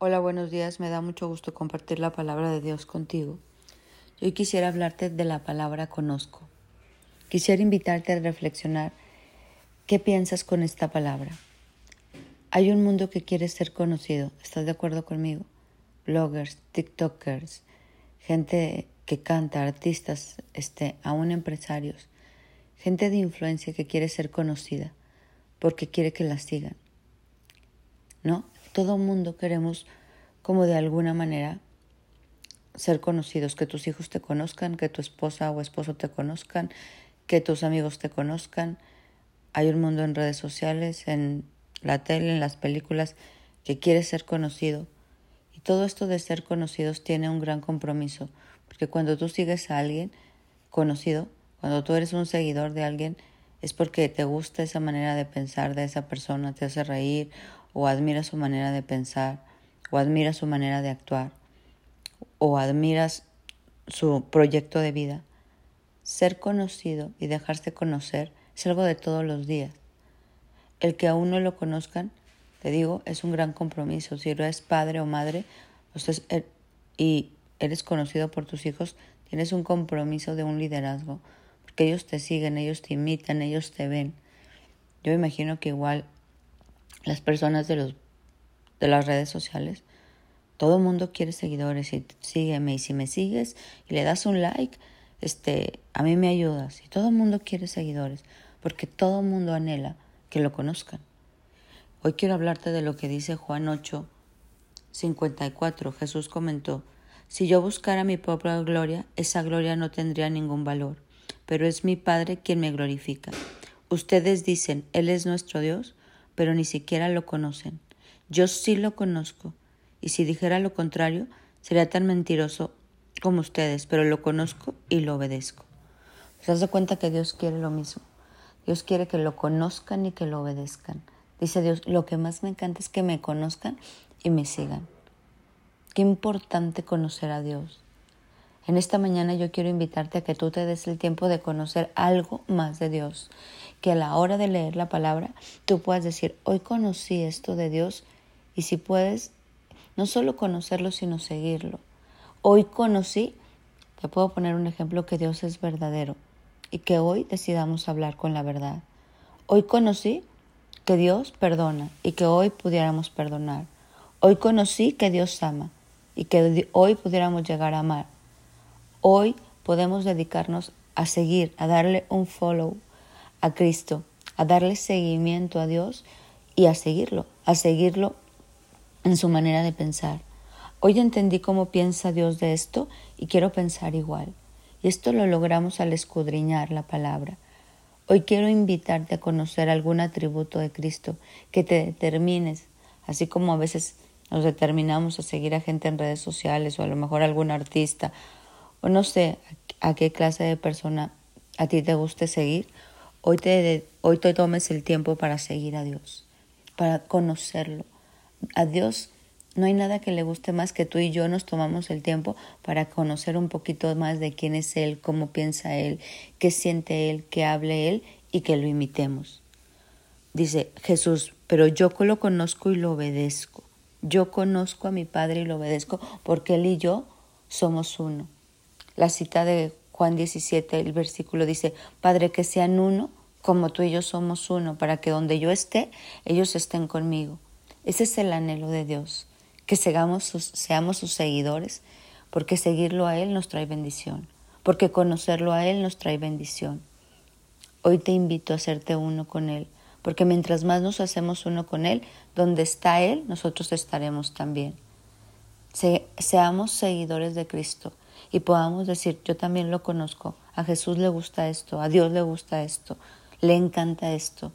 Hola, buenos días. Me da mucho gusto compartir la palabra de Dios contigo. Hoy quisiera hablarte de la palabra conozco. Quisiera invitarte a reflexionar qué piensas con esta palabra. Hay un mundo que quiere ser conocido. ¿Estás de acuerdo conmigo? Bloggers, TikTokers, gente que canta, artistas, este, aún empresarios, gente de influencia que quiere ser conocida porque quiere que la sigan. ¿No? Todo mundo queremos como de alguna manera ser conocidos, que tus hijos te conozcan, que tu esposa o esposo te conozcan, que tus amigos te conozcan. Hay un mundo en redes sociales, en la tele, en las películas, que quiere ser conocido. Y todo esto de ser conocidos tiene un gran compromiso, porque cuando tú sigues a alguien conocido, cuando tú eres un seguidor de alguien, es porque te gusta esa manera de pensar de esa persona, te hace reír o admiras su manera de pensar, o admiras su manera de actuar, o admiras su proyecto de vida. Ser conocido y dejarse conocer es algo de todos los días. El que aún no lo conozcan, te digo, es un gran compromiso. Si eres padre o madre er, y eres conocido por tus hijos, tienes un compromiso de un liderazgo, porque ellos te siguen, ellos te imitan, ellos te ven. Yo imagino que igual las personas de, los, de las redes sociales. Todo el mundo quiere seguidores y sígueme y si me sigues y le das un like, este, a mí me ayudas. Y todo el mundo quiere seguidores porque todo el mundo anhela que lo conozcan. Hoy quiero hablarte de lo que dice Juan 8, 54. Jesús comentó, si yo buscara mi propia gloria, esa gloria no tendría ningún valor, pero es mi Padre quien me glorifica. Ustedes dicen, Él es nuestro Dios, pero ni siquiera lo conocen. Yo sí lo conozco, y si dijera lo contrario, sería tan mentiroso como ustedes, pero lo conozco y lo obedezco. ¿Se das cuenta que Dios quiere lo mismo? Dios quiere que lo conozcan y que lo obedezcan. Dice Dios, lo que más me encanta es que me conozcan y me sigan. Qué importante conocer a Dios. En esta mañana yo quiero invitarte a que tú te des el tiempo de conocer algo más de Dios que a la hora de leer la palabra tú puedas decir, hoy conocí esto de Dios y si puedes, no solo conocerlo, sino seguirlo. Hoy conocí, te puedo poner un ejemplo, que Dios es verdadero y que hoy decidamos hablar con la verdad. Hoy conocí que Dios perdona y que hoy pudiéramos perdonar. Hoy conocí que Dios ama y que hoy pudiéramos llegar a amar. Hoy podemos dedicarnos a seguir, a darle un follow a Cristo, a darle seguimiento a Dios y a seguirlo, a seguirlo en su manera de pensar. Hoy entendí cómo piensa Dios de esto y quiero pensar igual. Y esto lo logramos al escudriñar la palabra. Hoy quiero invitarte a conocer algún atributo de Cristo que te determines, así como a veces nos determinamos a seguir a gente en redes sociales o a lo mejor algún artista o no sé a qué clase de persona a ti te guste seguir. Hoy te, hoy tomes el tiempo para seguir a Dios, para conocerlo. A Dios no hay nada que le guste más que tú y yo nos tomamos el tiempo para conocer un poquito más de quién es Él, cómo piensa Él, qué siente Él, qué hable Él y que lo imitemos. Dice Jesús, pero yo lo conozco y lo obedezco. Yo conozco a mi Padre y lo obedezco porque Él y yo somos uno. La cita de Juan 17, el versículo dice, Padre, que sean uno como tú y yo somos uno, para que donde yo esté, ellos estén conmigo. Ese es el anhelo de Dios, que seamos sus, seamos sus seguidores, porque seguirlo a Él nos trae bendición, porque conocerlo a Él nos trae bendición. Hoy te invito a hacerte uno con Él, porque mientras más nos hacemos uno con Él, donde está Él, nosotros estaremos también. seamos seguidores de Cristo y podamos decir, yo también lo conozco, a Jesús le gusta esto, a Dios le gusta esto, le encanta esto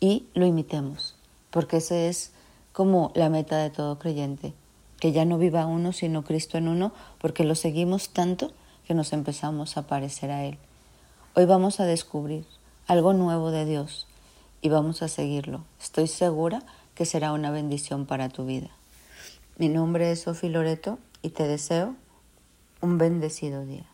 y lo imitemos, porque esa es como la meta de todo creyente, que ya no viva uno sino Cristo en uno, porque lo seguimos tanto que nos empezamos a parecer a Él. Hoy vamos a descubrir algo nuevo de Dios y vamos a seguirlo. Estoy segura que será una bendición para tu vida. Mi nombre es Sofi Loreto y te deseo un bendecido día.